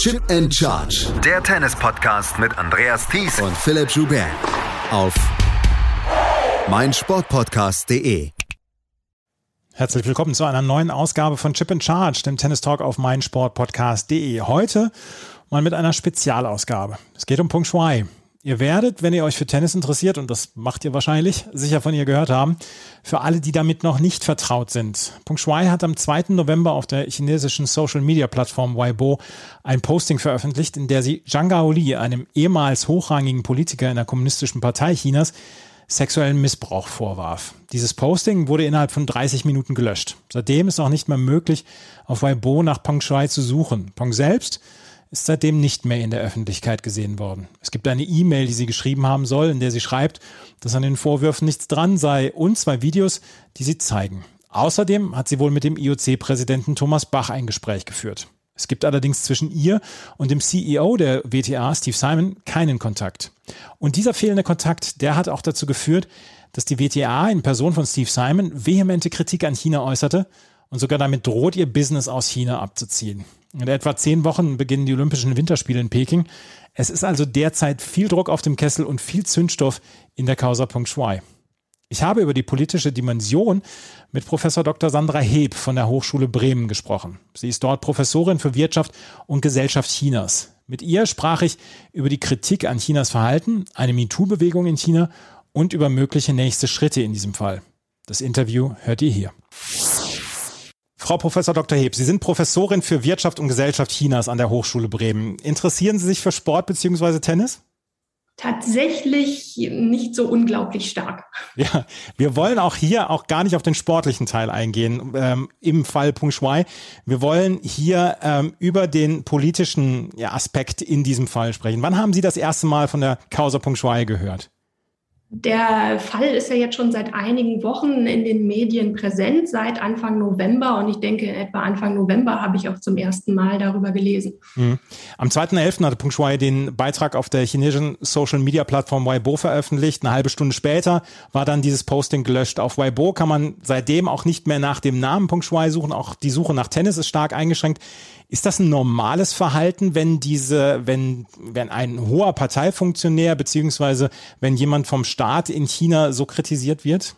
Chip and Charge. Der Tennis-Podcast mit Andreas Thies und Philipp Joubert. Auf meinsportpodcast.de. Herzlich willkommen zu einer neuen Ausgabe von Chip and Charge, dem Tennis Talk auf meinsportpodcast.de. Heute mal mit einer Spezialausgabe. Es geht um Peng Shuai. Ihr werdet, wenn ihr euch für Tennis interessiert, und das macht ihr wahrscheinlich, sicher von ihr gehört haben, für alle, die damit noch nicht vertraut sind. Peng Shuai hat am 2. November auf der chinesischen Social-Media-Plattform Weibo ein Posting veröffentlicht, in der sie Zhang Gaoli, einem ehemals hochrangigen Politiker in der kommunistischen Partei Chinas, sexuellen Missbrauch vorwarf. Dieses Posting wurde innerhalb von 30 Minuten gelöscht. Seitdem ist auch nicht mehr möglich, auf Weibo nach Peng Shuai zu suchen. Peng selbst ist seitdem nicht mehr in der Öffentlichkeit gesehen worden. Es gibt eine E-Mail, die sie geschrieben haben soll, in der sie schreibt, dass an den Vorwürfen nichts dran sei und zwei Videos, die sie zeigen. Außerdem hat sie wohl mit dem IOC-Präsidenten Thomas Bach ein Gespräch geführt. Es gibt allerdings zwischen ihr und dem CEO der WTA, Steve Simon, keinen Kontakt. Und dieser fehlende Kontakt, der hat auch dazu geführt, dass die WTA in Person von Steve Simon vehemente Kritik an China äußerte und sogar damit droht, ihr Business aus China abzuziehen. In etwa zehn Wochen beginnen die Olympischen Winterspiele in Peking. Es ist also derzeit viel Druck auf dem Kessel und viel Zündstoff in der Causa Peng Shuai. Ich habe über die politische Dimension mit Professor Dr. Sandra Heb von der Hochschule Bremen gesprochen. Sie ist dort Professorin für Wirtschaft und Gesellschaft Chinas. Mit ihr sprach ich über die Kritik an Chinas Verhalten, eine MeToo-Bewegung in China und über mögliche nächste Schritte in diesem Fall. Das Interview hört ihr hier. Frau Professor Dr. Heb, Sie sind Professorin für Wirtschaft und Gesellschaft Chinas an der Hochschule Bremen. Interessieren Sie sich für Sport bzw. Tennis? Tatsächlich nicht so unglaublich stark. Ja, wir wollen auch hier auch gar nicht auf den sportlichen Teil eingehen ähm, im Fall Peng Shuai. Wir wollen hier ähm, über den politischen ja, Aspekt in diesem Fall sprechen. Wann haben Sie das erste Mal von der Causa Peng Shuai gehört? Der Fall ist ja jetzt schon seit einigen Wochen in den Medien präsent, seit Anfang November. Und ich denke, etwa Anfang November habe ich auch zum ersten Mal darüber gelesen. Mhm. Am 2.11. hatte Peng Shuai den Beitrag auf der chinesischen Social-Media-Plattform Weibo veröffentlicht. Eine halbe Stunde später war dann dieses Posting gelöscht. Auf Weibo kann man seitdem auch nicht mehr nach dem Namen Peng Shuai suchen. Auch die Suche nach Tennis ist stark eingeschränkt. Ist das ein normales Verhalten, wenn diese, wenn, wenn ein hoher Parteifunktionär beziehungsweise wenn jemand vom Staat in China so kritisiert wird?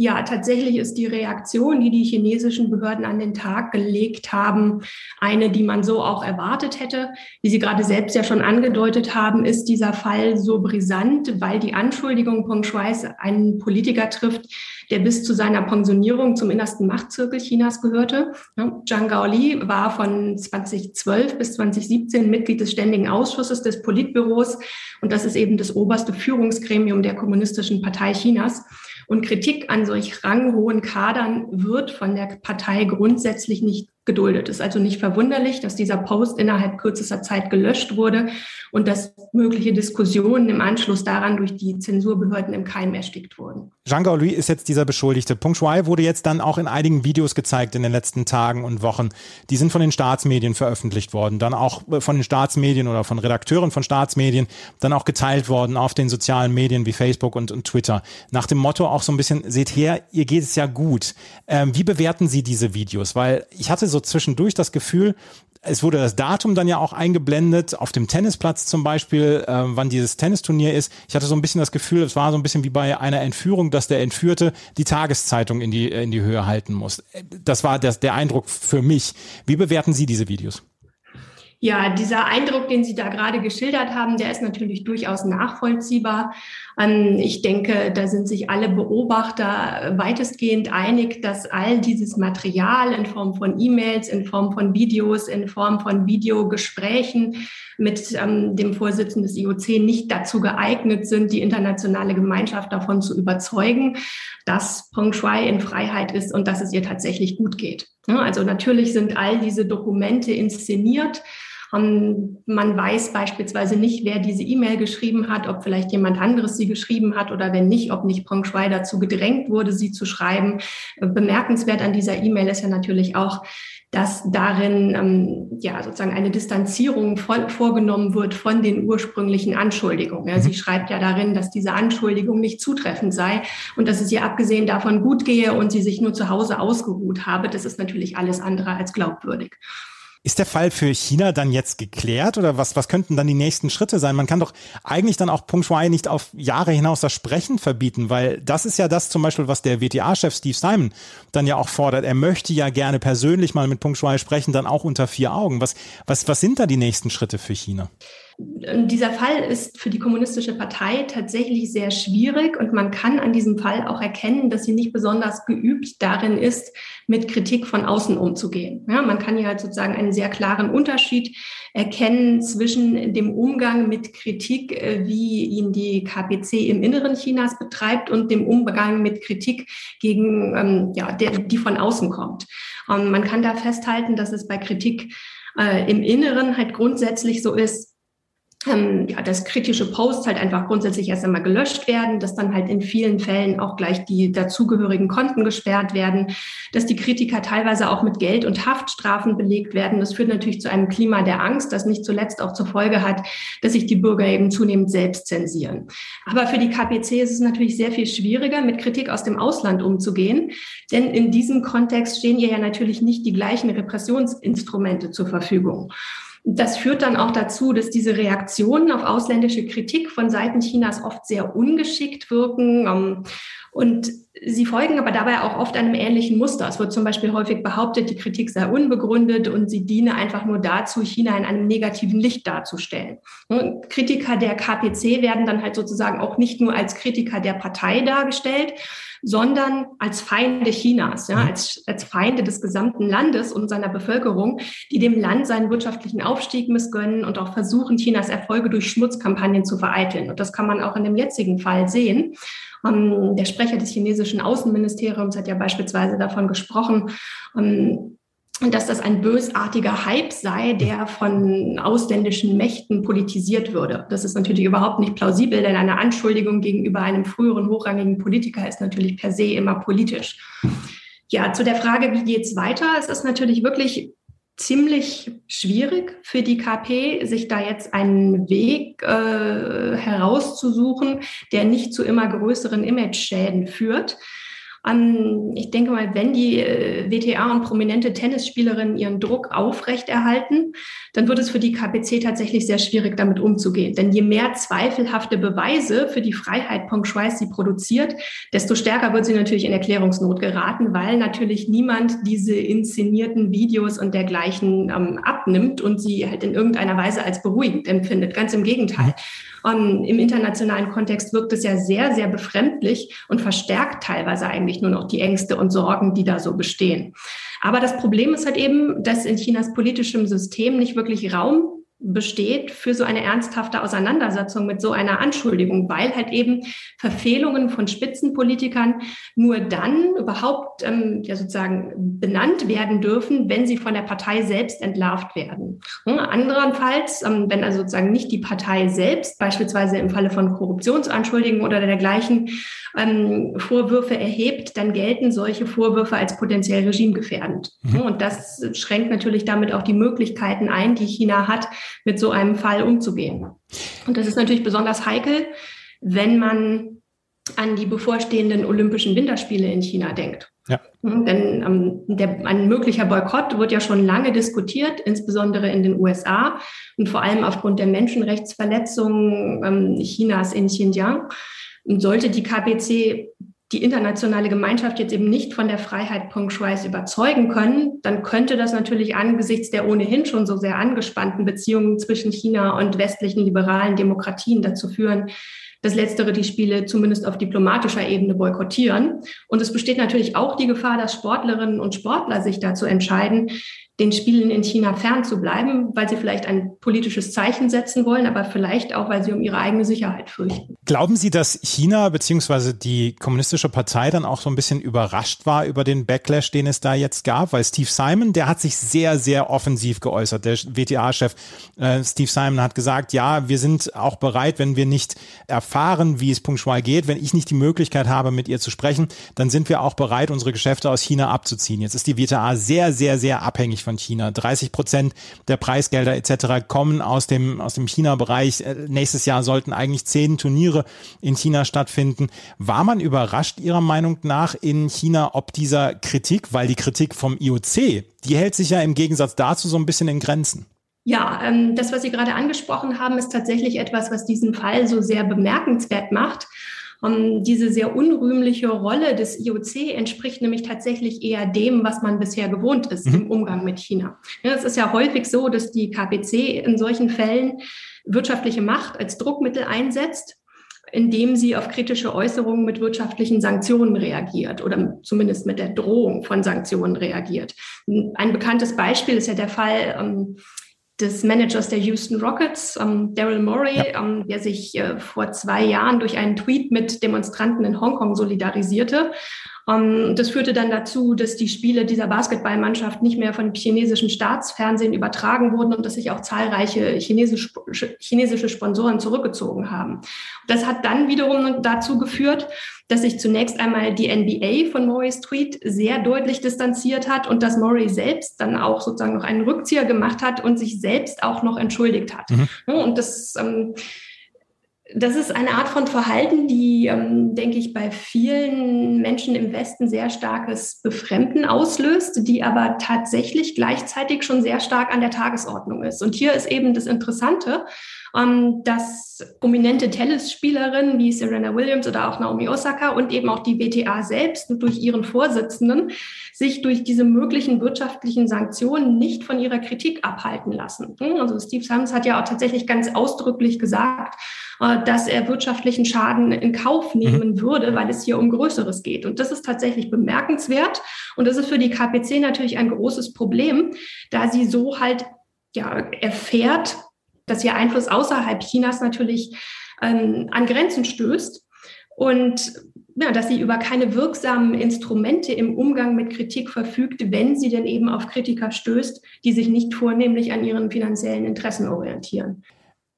Ja, tatsächlich ist die Reaktion, die die chinesischen Behörden an den Tag gelegt haben, eine, die man so auch erwartet hätte. Wie Sie gerade selbst ja schon angedeutet haben, ist dieser Fall so brisant, weil die Anschuldigung Peng Shuais einen Politiker trifft, der bis zu seiner Pensionierung zum innersten Machtzirkel Chinas gehörte. Zhang Gaoli war von 2012 bis 2017 Mitglied des Ständigen Ausschusses des Politbüros und das ist eben das oberste Führungsgremium der Kommunistischen Partei Chinas. Und Kritik an solch ranghohen Kadern wird von der Partei grundsätzlich nicht geduldet. Ist also nicht verwunderlich, dass dieser Post innerhalb kürzester Zeit gelöscht wurde und dass mögliche Diskussionen im Anschluss daran durch die Zensurbehörden im Keim erstickt wurden. Jean Gauli ist jetzt dieser Beschuldigte. Shuai wurde jetzt dann auch in einigen Videos gezeigt in den letzten Tagen und Wochen. Die sind von den Staatsmedien veröffentlicht worden, dann auch von den Staatsmedien oder von Redakteuren von Staatsmedien, dann auch geteilt worden auf den sozialen Medien wie Facebook und, und Twitter. Nach dem Motto auch so ein bisschen, seht her, ihr geht es ja gut. Ähm, wie bewerten Sie diese Videos? Weil ich hatte so zwischendurch das Gefühl, es wurde das Datum dann ja auch eingeblendet, auf dem Tennisplatz zum Beispiel, äh, wann dieses Tennisturnier ist. Ich hatte so ein bisschen das Gefühl, es war so ein bisschen wie bei einer Entführung, dass der Entführte die Tageszeitung in die, in die Höhe halten muss. Das war das, der Eindruck für mich. Wie bewerten Sie diese Videos? Ja, dieser Eindruck, den Sie da gerade geschildert haben, der ist natürlich durchaus nachvollziehbar. Ich denke, da sind sich alle Beobachter weitestgehend einig, dass all dieses Material in Form von E-Mails, in Form von Videos, in Form von Videogesprächen mit ähm, dem Vorsitzenden des IOC nicht dazu geeignet sind, die internationale Gemeinschaft davon zu überzeugen, dass Peng Shuai in Freiheit ist und dass es ihr tatsächlich gut geht. Also natürlich sind all diese Dokumente inszeniert. Und man weiß beispielsweise nicht, wer diese E-Mail geschrieben hat, ob vielleicht jemand anderes sie geschrieben hat oder wenn nicht, ob nicht Peng Shuai dazu gedrängt wurde, sie zu schreiben. Bemerkenswert an dieser E-Mail ist ja natürlich auch, dass darin ähm, ja sozusagen eine Distanzierung von, vorgenommen wird von den ursprünglichen Anschuldigungen. Ja, sie mhm. schreibt ja darin, dass diese Anschuldigung nicht zutreffend sei und dass es ihr abgesehen davon gut gehe und sie sich nur zu Hause ausgeruht habe. Das ist natürlich alles andere als glaubwürdig. Ist der Fall für China dann jetzt geklärt oder was, was könnten dann die nächsten Schritte sein? Man kann doch eigentlich dann auch Peng Shuai nicht auf Jahre hinaus das Sprechen verbieten, weil das ist ja das zum Beispiel, was der WTA-Chef Steve Simon dann ja auch fordert. Er möchte ja gerne persönlich mal mit Peng Shuai sprechen, dann auch unter vier Augen. Was, was, was sind da die nächsten Schritte für China? Dieser Fall ist für die Kommunistische Partei tatsächlich sehr schwierig und man kann an diesem Fall auch erkennen, dass sie nicht besonders geübt darin ist, mit Kritik von außen umzugehen. Ja, man kann hier halt sozusagen einen sehr klaren Unterschied erkennen zwischen dem Umgang mit Kritik, äh, wie ihn die KPC im Inneren Chinas betreibt und dem Umgang mit Kritik gegen, ähm, ja, der, die von außen kommt. Ähm, man kann da festhalten, dass es bei Kritik äh, im Inneren halt grundsätzlich so ist, ähm, ja, dass kritische Posts halt einfach grundsätzlich erst einmal gelöscht werden, dass dann halt in vielen Fällen auch gleich die dazugehörigen Konten gesperrt werden, dass die Kritiker teilweise auch mit Geld und Haftstrafen belegt werden. Das führt natürlich zu einem Klima der Angst, das nicht zuletzt auch zur Folge hat, dass sich die Bürger eben zunehmend selbst zensieren. Aber für die KPC ist es natürlich sehr viel schwieriger, mit Kritik aus dem Ausland umzugehen, denn in diesem Kontext stehen ihr ja natürlich nicht die gleichen Repressionsinstrumente zur Verfügung. Das führt dann auch dazu, dass diese Reaktionen auf ausländische Kritik von Seiten Chinas oft sehr ungeschickt wirken. Und sie folgen aber dabei auch oft einem ähnlichen Muster. Es wird zum Beispiel häufig behauptet, die Kritik sei unbegründet und sie diene einfach nur dazu, China in einem negativen Licht darzustellen. Kritiker der KPC werden dann halt sozusagen auch nicht nur als Kritiker der Partei dargestellt, sondern als Feinde Chinas, ja, mhm. als, als Feinde des gesamten Landes und seiner Bevölkerung, die dem Land seinen wirtschaftlichen Aufstieg missgönnen und auch versuchen, Chinas Erfolge durch Schmutzkampagnen zu vereiteln. Und das kann man auch in dem jetzigen Fall sehen. Ähm, der Sprecher des chinesischen Außenministeriums hat ja beispielsweise davon gesprochen, ähm, dass das ein bösartiger Hype sei, der von ausländischen Mächten politisiert würde. Das ist natürlich überhaupt nicht plausibel, denn eine Anschuldigung gegenüber einem früheren hochrangigen Politiker ist natürlich per se immer politisch. Ja, zu der Frage, wie geht's weiter? Es ist natürlich wirklich ziemlich schwierig für die KP, sich da jetzt einen Weg äh, herauszusuchen, der nicht zu immer größeren Image-Schäden führt. Ähm, ich denke mal, wenn die äh, WTA und prominente Tennisspielerinnen ihren Druck aufrechterhalten, dann wird es für die KPC tatsächlich sehr schwierig, damit umzugehen. Denn je mehr zweifelhafte Beweise für die Freiheit Peng Shuai sie produziert, desto stärker wird sie natürlich in Erklärungsnot geraten, weil natürlich niemand diese inszenierten Videos und dergleichen ähm, abnimmt und sie halt in irgendeiner Weise als beruhigend empfindet. Ganz im Gegenteil. Um, Im internationalen Kontext wirkt es ja sehr, sehr befremdlich und verstärkt teilweise eigentlich nur noch die Ängste und Sorgen, die da so bestehen. Aber das Problem ist halt eben, dass in Chinas politischem System nicht wirklich Raum besteht für so eine ernsthafte Auseinandersetzung mit so einer Anschuldigung, weil halt eben Verfehlungen von Spitzenpolitikern nur dann überhaupt ähm, ja sozusagen benannt werden dürfen, wenn sie von der Partei selbst entlarvt werden. Hm, anderenfalls, ähm, wenn also sozusagen nicht die Partei selbst, beispielsweise im Falle von Korruptionsanschuldigungen oder dergleichen, ähm, Vorwürfe erhebt, dann gelten solche Vorwürfe als potenziell regimegefährdend. Mhm. Und das schränkt natürlich damit auch die Möglichkeiten ein, die China hat, mit so einem Fall umzugehen. Und das ist natürlich besonders heikel, wenn man an die bevorstehenden Olympischen Winterspiele in China denkt. Ja. Mhm, denn ähm, der, ein möglicher Boykott wird ja schon lange diskutiert, insbesondere in den USA und vor allem aufgrund der Menschenrechtsverletzungen ähm, Chinas in Xinjiang. Und sollte die KPC die internationale Gemeinschaft jetzt eben nicht von der Freiheit Peng Shuais überzeugen können, dann könnte das natürlich angesichts der ohnehin schon so sehr angespannten Beziehungen zwischen China und westlichen liberalen Demokratien dazu führen, dass letztere die Spiele zumindest auf diplomatischer Ebene boykottieren. Und es besteht natürlich auch die Gefahr, dass Sportlerinnen und Sportler sich dazu entscheiden, den Spielen in China fernzubleiben, weil sie vielleicht ein politisches Zeichen setzen wollen, aber vielleicht auch, weil sie um ihre eigene Sicherheit fürchten. Glauben Sie, dass China bzw. die kommunistische Partei dann auch so ein bisschen überrascht war über den Backlash, den es da jetzt gab? Weil Steve Simon, der hat sich sehr, sehr offensiv geäußert. Der WTA-Chef äh, Steve Simon hat gesagt, ja, wir sind auch bereit, wenn wir nicht erfahren, wie es punktual geht, wenn ich nicht die Möglichkeit habe, mit ihr zu sprechen, dann sind wir auch bereit, unsere Geschäfte aus China abzuziehen. Jetzt ist die WTA sehr, sehr, sehr abhängig von von China. 30 Prozent der Preisgelder etc. kommen aus dem, aus dem China-Bereich. Äh, nächstes Jahr sollten eigentlich zehn Turniere in China stattfinden. War man überrascht Ihrer Meinung nach in China, ob dieser Kritik, weil die Kritik vom IOC, die hält sich ja im Gegensatz dazu so ein bisschen in Grenzen. Ja, ähm, das, was Sie gerade angesprochen haben, ist tatsächlich etwas, was diesen Fall so sehr bemerkenswert macht. Ähm, diese sehr unrühmliche Rolle des IOC entspricht nämlich tatsächlich eher dem, was man bisher gewohnt ist mhm. im Umgang mit China. Es ist ja häufig so, dass die KPC in solchen Fällen wirtschaftliche Macht als Druckmittel einsetzt indem sie auf kritische Äußerungen mit wirtschaftlichen Sanktionen reagiert oder zumindest mit der Drohung von Sanktionen reagiert. Ein bekanntes Beispiel ist ja der Fall ähm, des Managers der Houston Rockets, ähm, Daryl Morey, ja. ähm, der sich äh, vor zwei Jahren durch einen Tweet mit Demonstranten in Hongkong solidarisierte. Ähm, das führte dann dazu, dass die Spiele dieser Basketballmannschaft nicht mehr von chinesischen Staatsfernsehen übertragen wurden und dass sich auch zahlreiche chinesische, chinesische Sponsoren zurückgezogen haben. Das hat dann wiederum dazu geführt, dass sich zunächst einmal die NBA von Morris Tweet sehr deutlich distanziert hat und dass Murray selbst dann auch sozusagen noch einen Rückzieher gemacht hat und sich selbst auch noch entschuldigt hat. Mhm. Und das ähm, das ist eine Art von Verhalten, die, ähm, denke ich, bei vielen Menschen im Westen sehr starkes Befremden auslöst, die aber tatsächlich gleichzeitig schon sehr stark an der Tagesordnung ist. Und hier ist eben das Interessante, dass prominente Tennisspielerinnen wie Serena Williams oder auch Naomi Osaka und eben auch die WTA selbst durch ihren Vorsitzenden sich durch diese möglichen wirtschaftlichen Sanktionen nicht von ihrer Kritik abhalten lassen. Hm, also Steve Sams hat ja auch tatsächlich ganz ausdrücklich gesagt, äh, dass er wirtschaftlichen Schaden in Kauf mhm. nehmen mhm. würde, weil es hier um Größeres geht. Und das ist tatsächlich bemerkenswert. Und das ist für die KPC natürlich ein großes Problem, da sie so halt ja, erfährt, dass ihr Einfluss außerhalb Chinas natürlich ähm, an Grenzen stößt und ja, dass sie über keine wirksamen Instrumente im Umgang mit Kritik verfügt, wenn sie denn eben auf Kritiker stößt, die sich nicht vornehmlich an ihren finanziellen Interessen orientieren.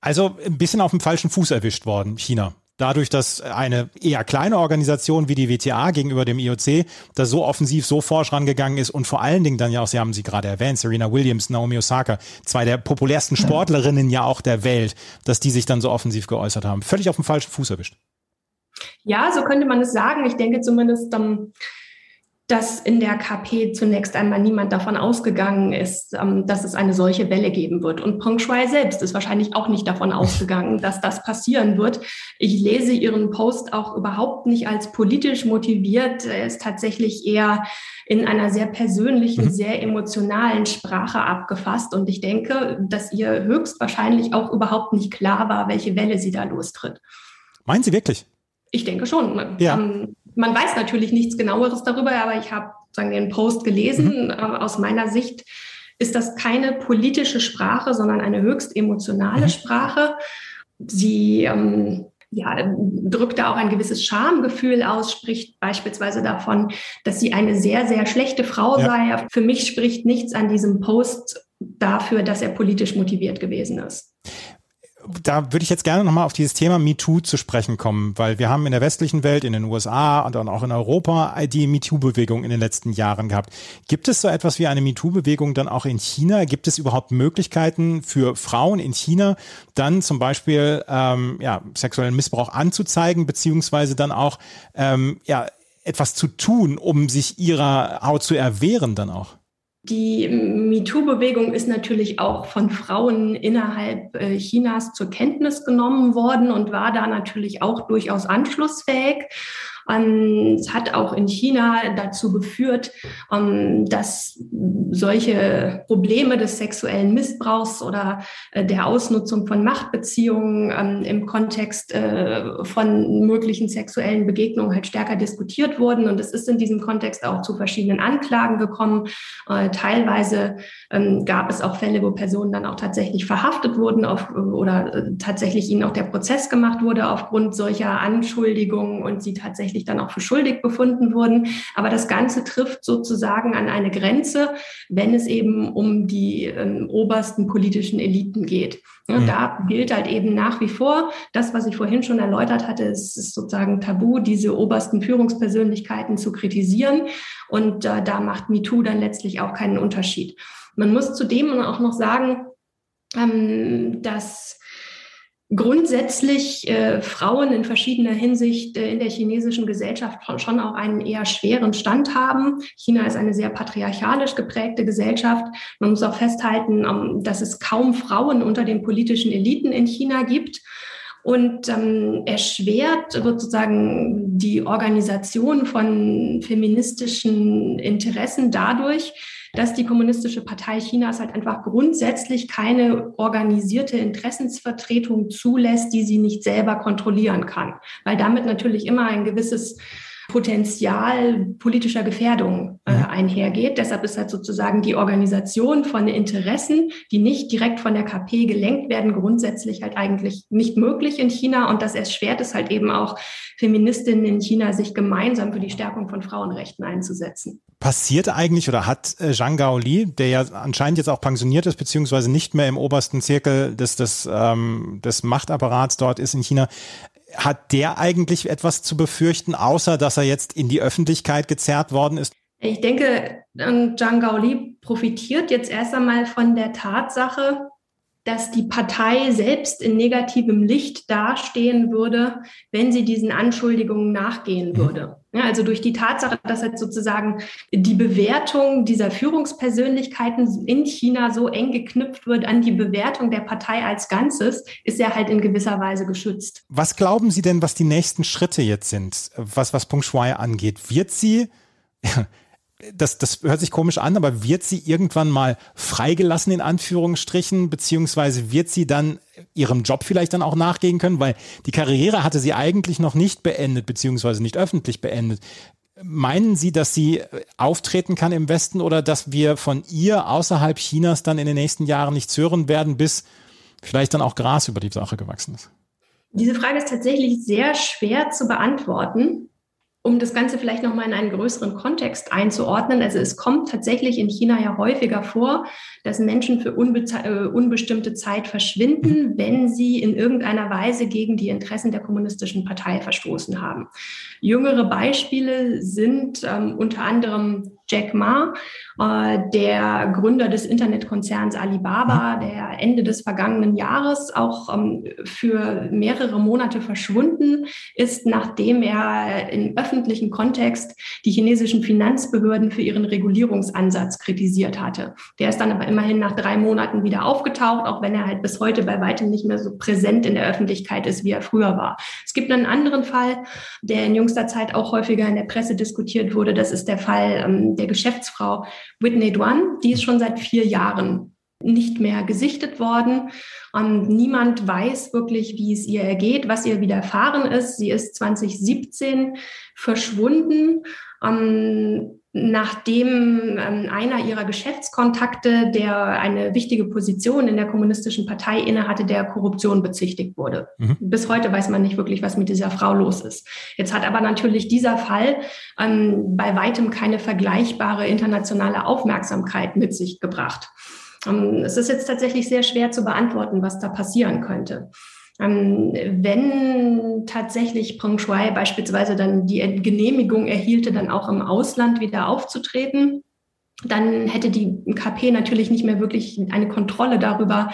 Also ein bisschen auf dem falschen Fuß erwischt worden, China dadurch, dass eine eher kleine Organisation wie die WTA gegenüber dem IOC da so offensiv, so forsch rangegangen ist und vor allen Dingen dann ja auch, Sie haben sie gerade erwähnt, Serena Williams, Naomi Osaka, zwei der populärsten Sportlerinnen ja auch der Welt, dass die sich dann so offensiv geäußert haben. Völlig auf dem falschen Fuß erwischt. Ja, so könnte man es sagen. Ich denke zumindest, ähm, dass in der KP zunächst einmal niemand davon ausgegangen ist, ähm, dass es eine solche Welle geben wird. Und Peng Shuai selbst ist wahrscheinlich auch nicht davon ausgegangen, dass das passieren wird. Ich lese Ihren Post auch überhaupt nicht als politisch motiviert. Er ist tatsächlich eher in einer sehr persönlichen, mhm. sehr emotionalen Sprache abgefasst. Und ich denke, dass ihr höchstwahrscheinlich auch überhaupt nicht klar war, welche Welle sie da lostritt. Meinen Sie wirklich? Ich denke schon. Ja. Ähm, man weiß natürlich nichts genaueres darüber, aber ich habe sagen den Post gelesen. Mhm. Äh, aus meiner Sicht ist das keine politische Sprache, sondern eine höchst emotionale mhm. Sprache. Sie ähm, ja, drückt da auch ein gewisses Schamgefühl aus, spricht beispielsweise davon, dass sie eine sehr, sehr schlechte Frau ja. sei. Für mich spricht nichts an diesem Post dafür, dass er politisch motiviert gewesen ist da würde ich jetzt gerne nochmal auf dieses Thema MeToo zu sprechen kommen, weil wir haben in der westlichen Welt, in den USA und dann auch in Europa die MeToo-Bewegung in den letzten Jahren gehabt. Gibt es so etwas wie eine MeToo-Bewegung dann auch in China? Gibt es überhaupt Möglichkeiten für Frauen in China, dann zum Beispiel ähm, ja, sexuellen Missbrauch anzuzeigen, beziehungsweise dann auch ähm, ja, etwas zu tun, um sich ihrer Haut zu erwehren dann auch? Die MeToo-Bewegung ist natürlich auch von Frauen innerhalb äh, Chinas zur Kenntnis genommen worden und war da natürlich auch durchaus anschlussfähig. Ähm, es hat auch in China dazu geführt, ähm, dass solche Probleme des sexuellen Missbrauchs oder äh, der Ausnutzung von Machtbeziehungen ähm, im Kontext äh, von möglichen sexuellen Begegnungen halt stärker diskutiert wurden. Und es ist in diesem Kontext auch zu verschiedenen Anklagen gekommen. Äh, teilweise gab es auch Fälle, wo Personen dann auch tatsächlich verhaftet wurden auf, oder tatsächlich ihnen auch der Prozess gemacht wurde aufgrund solcher Anschuldigungen und sie tatsächlich tatsächlich dann auch für schuldig befunden wurden. Aber das Ganze trifft sozusagen an eine Grenze, wenn es eben um die ähm, obersten politischen Eliten geht. Ja, mhm. Da gilt halt eben nach wie vor das, was ich vorhin schon erläutert hatte, es ist sozusagen tabu, diese obersten Führungspersönlichkeiten zu kritisieren. Und äh, da macht MeToo dann letztlich auch keinen Unterschied. Man muss zudem auch noch sagen, ähm, dass grundsätzlich äh, Frauen in verschiedener Hinsicht äh, in der chinesischen Gesellschaft schon auch einen eher schweren Stand haben. China ist eine sehr patriarchalisch geprägte Gesellschaft. Man muss auch festhalten, ähm, dass es kaum Frauen unter den politischen Eliten in China gibt und ähm, erschwert sozusagen die Organisation von feministischen Interessen dadurch, dass die Kommunistische Partei Chinas halt einfach grundsätzlich keine organisierte Interessensvertretung zulässt, die sie nicht selber kontrollieren kann, weil damit natürlich immer ein gewisses Potenzial politischer Gefährdung äh, mhm. einhergeht. Deshalb ist halt sozusagen die Organisation von Interessen, die nicht direkt von der KP gelenkt werden, grundsätzlich halt eigentlich nicht möglich in China. Und das erschwert es halt eben auch Feministinnen in China, sich gemeinsam für die Stärkung von Frauenrechten einzusetzen. Passiert eigentlich oder hat äh, Zhang Gaoli, der ja anscheinend jetzt auch pensioniert ist, beziehungsweise nicht mehr im obersten Zirkel des, des, ähm, des Machtapparats dort ist in China, hat der eigentlich etwas zu befürchten, außer dass er jetzt in die Öffentlichkeit gezerrt worden ist? Ich denke, ähm, Zhang Gaoli profitiert jetzt erst einmal von der Tatsache, dass die Partei selbst in negativem Licht dastehen würde, wenn sie diesen Anschuldigungen nachgehen mhm. würde. Ja, also durch die Tatsache, dass jetzt sozusagen die Bewertung dieser Führungspersönlichkeiten in China so eng geknüpft wird an die Bewertung der Partei als Ganzes, ist er halt in gewisser Weise geschützt. Was glauben Sie denn, was die nächsten Schritte jetzt sind, was, was Peng Shuai angeht? Wird sie, das, das hört sich komisch an, aber wird sie irgendwann mal freigelassen in Anführungsstrichen, beziehungsweise wird sie dann ihrem Job vielleicht dann auch nachgehen können, weil die Karriere hatte sie eigentlich noch nicht beendet, beziehungsweise nicht öffentlich beendet. Meinen Sie, dass sie auftreten kann im Westen oder dass wir von ihr außerhalb Chinas dann in den nächsten Jahren nichts hören werden, bis vielleicht dann auch Gras über die Sache gewachsen ist? Diese Frage ist tatsächlich sehr schwer zu beantworten um das Ganze vielleicht nochmal in einen größeren Kontext einzuordnen. Also es kommt tatsächlich in China ja häufiger vor, dass Menschen für äh, unbestimmte Zeit verschwinden, wenn sie in irgendeiner Weise gegen die Interessen der kommunistischen Partei verstoßen haben. Jüngere Beispiele sind ähm, unter anderem Jack Ma, äh, der Gründer des Internetkonzerns Alibaba, der Ende des vergangenen Jahres auch ähm, für mehrere Monate verschwunden ist, nachdem er im öffentlichen Kontext die chinesischen Finanzbehörden für ihren Regulierungsansatz kritisiert hatte. Der ist dann aber immerhin nach drei Monaten wieder aufgetaucht, auch wenn er halt bis heute bei weitem nicht mehr so präsent in der Öffentlichkeit ist, wie er früher war. Es gibt einen anderen Fall, der in jüngster Zeit auch häufiger in der Presse diskutiert wurde. Das ist der Fall ähm, der Geschäftsfrau Whitney Duan. Die ist schon seit vier Jahren nicht mehr gesichtet worden. Und niemand weiß wirklich, wie es ihr ergeht, was ihr widerfahren ist. Sie ist 2017 verschwunden. Um, nachdem ähm, einer ihrer Geschäftskontakte, der eine wichtige Position in der kommunistischen Partei innehatte, der Korruption bezichtigt wurde. Mhm. Bis heute weiß man nicht wirklich, was mit dieser Frau los ist. Jetzt hat aber natürlich dieser Fall ähm, bei weitem keine vergleichbare internationale Aufmerksamkeit mit sich gebracht. Ähm, es ist jetzt tatsächlich sehr schwer zu beantworten, was da passieren könnte. Ähm, wenn tatsächlich Peng Shuai beispielsweise dann die Genehmigung erhielte, dann auch im Ausland wieder aufzutreten, dann hätte die KP natürlich nicht mehr wirklich eine Kontrolle darüber,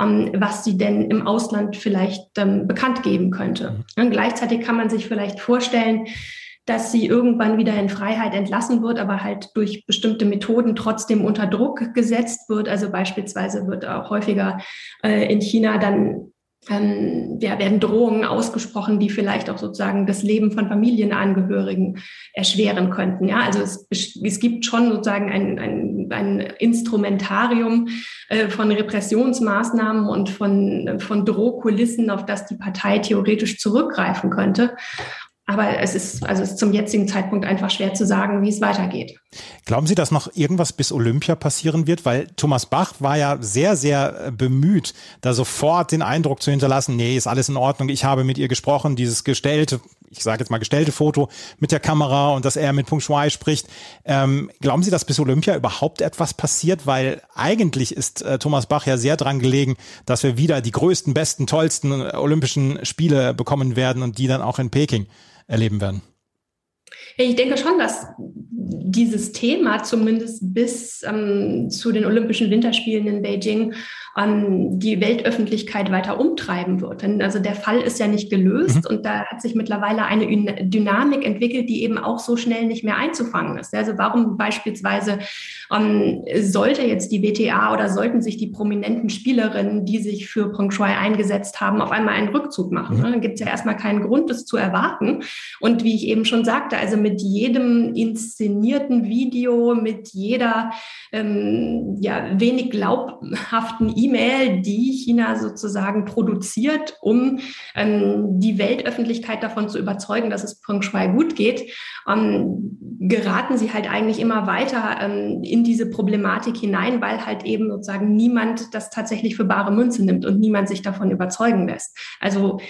ähm, was sie denn im Ausland vielleicht ähm, bekannt geben könnte. Mhm. Und gleichzeitig kann man sich vielleicht vorstellen, dass sie irgendwann wieder in Freiheit entlassen wird, aber halt durch bestimmte Methoden trotzdem unter Druck gesetzt wird. Also beispielsweise wird auch häufiger äh, in China dann ähm, ja, werden Drohungen ausgesprochen, die vielleicht auch sozusagen das Leben von Familienangehörigen erschweren könnten. Ja, also es, es gibt schon sozusagen ein, ein, ein Instrumentarium äh, von Repressionsmaßnahmen und von, von Drohkulissen, auf das die Partei theoretisch zurückgreifen könnte. Aber es ist, also es ist zum jetzigen Zeitpunkt einfach schwer zu sagen, wie es weitergeht. Glauben Sie, dass noch irgendwas bis Olympia passieren wird? Weil Thomas Bach war ja sehr, sehr äh, bemüht, da sofort den Eindruck zu hinterlassen, nee, ist alles in Ordnung, ich habe mit ihr gesprochen, dieses gestellte, ich sage jetzt mal gestellte Foto mit der Kamera und dass er mit Peng Shuai spricht. Ähm, glauben Sie, dass bis Olympia überhaupt etwas passiert? Weil eigentlich ist äh, Thomas Bach ja sehr dran gelegen, dass wir wieder die größten, besten, tollsten äh, Olympischen Spiele bekommen werden und die dann auch in Peking erleben werden. Ich denke schon, dass dieses Thema zumindest bis ähm, zu den Olympischen Winterspielen in Beijing ähm, die Weltöffentlichkeit weiter umtreiben wird. Denn also der Fall ist ja nicht gelöst mhm. und da hat sich mittlerweile eine Dynamik entwickelt, die eben auch so schnell nicht mehr einzufangen ist. Also warum beispielsweise ähm, sollte jetzt die WTA oder sollten sich die prominenten Spielerinnen, die sich für Peng Shuai eingesetzt haben, auf einmal einen Rückzug machen? Mhm. Dann gibt es ja erstmal keinen Grund, das zu erwarten. Und wie ich eben schon sagte, also mit jedem inszenierten Video, mit jeder ähm, ja, wenig glaubhaften E-Mail, die China sozusagen produziert, um ähm, die Weltöffentlichkeit davon zu überzeugen, dass es Peng Shuai gut geht, ähm, geraten sie halt eigentlich immer weiter ähm, in diese Problematik hinein, weil halt eben sozusagen niemand das tatsächlich für bare Münze nimmt und niemand sich davon überzeugen lässt. Also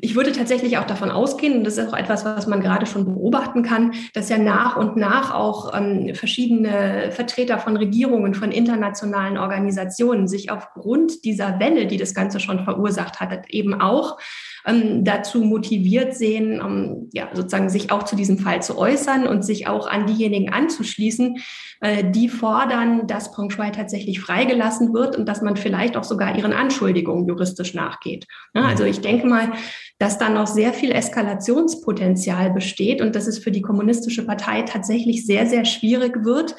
ich würde tatsächlich auch davon ausgehen, und das ist auch etwas, was man gerade schon beobachten kann, dass ja nach und nach auch ähm, verschiedene Vertreter von Regierungen, von internationalen Organisationen sich aufgrund dieser Welle, die das Ganze schon verursacht hat, eben auch ähm, dazu motiviert sehen, ähm, ja, sozusagen sich auch zu diesem Fall zu äußern und sich auch an diejenigen anzuschließen, äh, die fordern, dass Peng Shuai tatsächlich freigelassen wird und dass man vielleicht auch sogar ihren Anschuldigungen juristisch nachgeht. Ja, also ich denke mal, dass da noch sehr viel Eskalationspotenzial besteht und dass es für die kommunistische Partei tatsächlich sehr, sehr schwierig wird,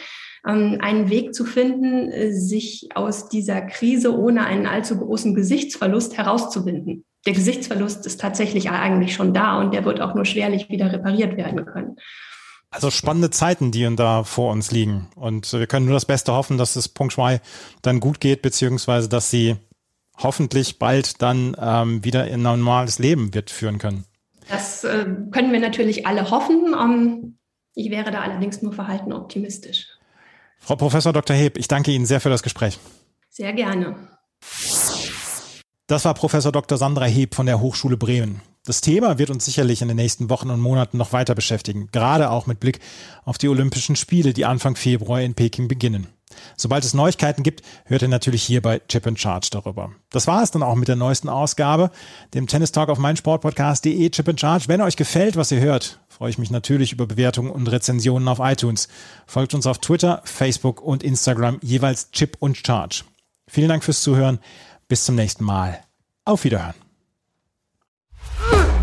ähm, einen Weg zu finden, äh, sich aus dieser Krise ohne einen allzu großen Gesichtsverlust herauszuwinden der Gesichtsverlust ist tatsächlich eigentlich schon da und der wird auch nur schwerlich wieder repariert werden können. Also spannende Zeiten, die da vor uns liegen. Und wir können nur das Beste hoffen, dass es Punkt Schwei dann gut geht, beziehungsweise dass sie hoffentlich bald dann ähm, wieder in ein normales Leben wird führen können. Das äh, können wir natürlich alle hoffen. Um, ähm, ich wäre da allerdings nur verhalten optimistisch. Frau Professor Dr. Heb, ich danke Ihnen sehr für das Gespräch. Sehr gerne. Das war Professor Dr. Sandra Heb von der Hochschule Bremen. Das Thema wird uns sicherlich in den nächsten Wochen und Monaten noch weiter beschäftigen, gerade auch mit Blick auf die Olympischen Spiele, die Anfang Februar in Peking beginnen. Sobald es Neuigkeiten gibt, hört ihr natürlich hier bei Chip and Charge darüber. Das war es dann auch mit der neuesten Ausgabe, dem Tennis Talk auf meinsportpodcast.de Chip and Charge. Wenn euch gefällt, was ihr hört, freue ich mich natürlich über Bewertungen und Rezensionen auf iTunes. Folgt uns auf Twitter, Facebook und Instagram jeweils Chip und Charge. Vielen Dank fürs Zuhören. Bis zum nächsten Mal. Auf Wiederhören.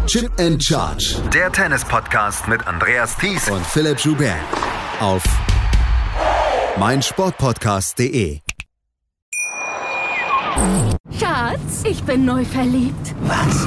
Chip and Charge. Der Tennis-Podcast mit Andreas Thies und Philipp Joubert. Auf meinsportpodcast.de. Schatz, ich bin neu verliebt. Was?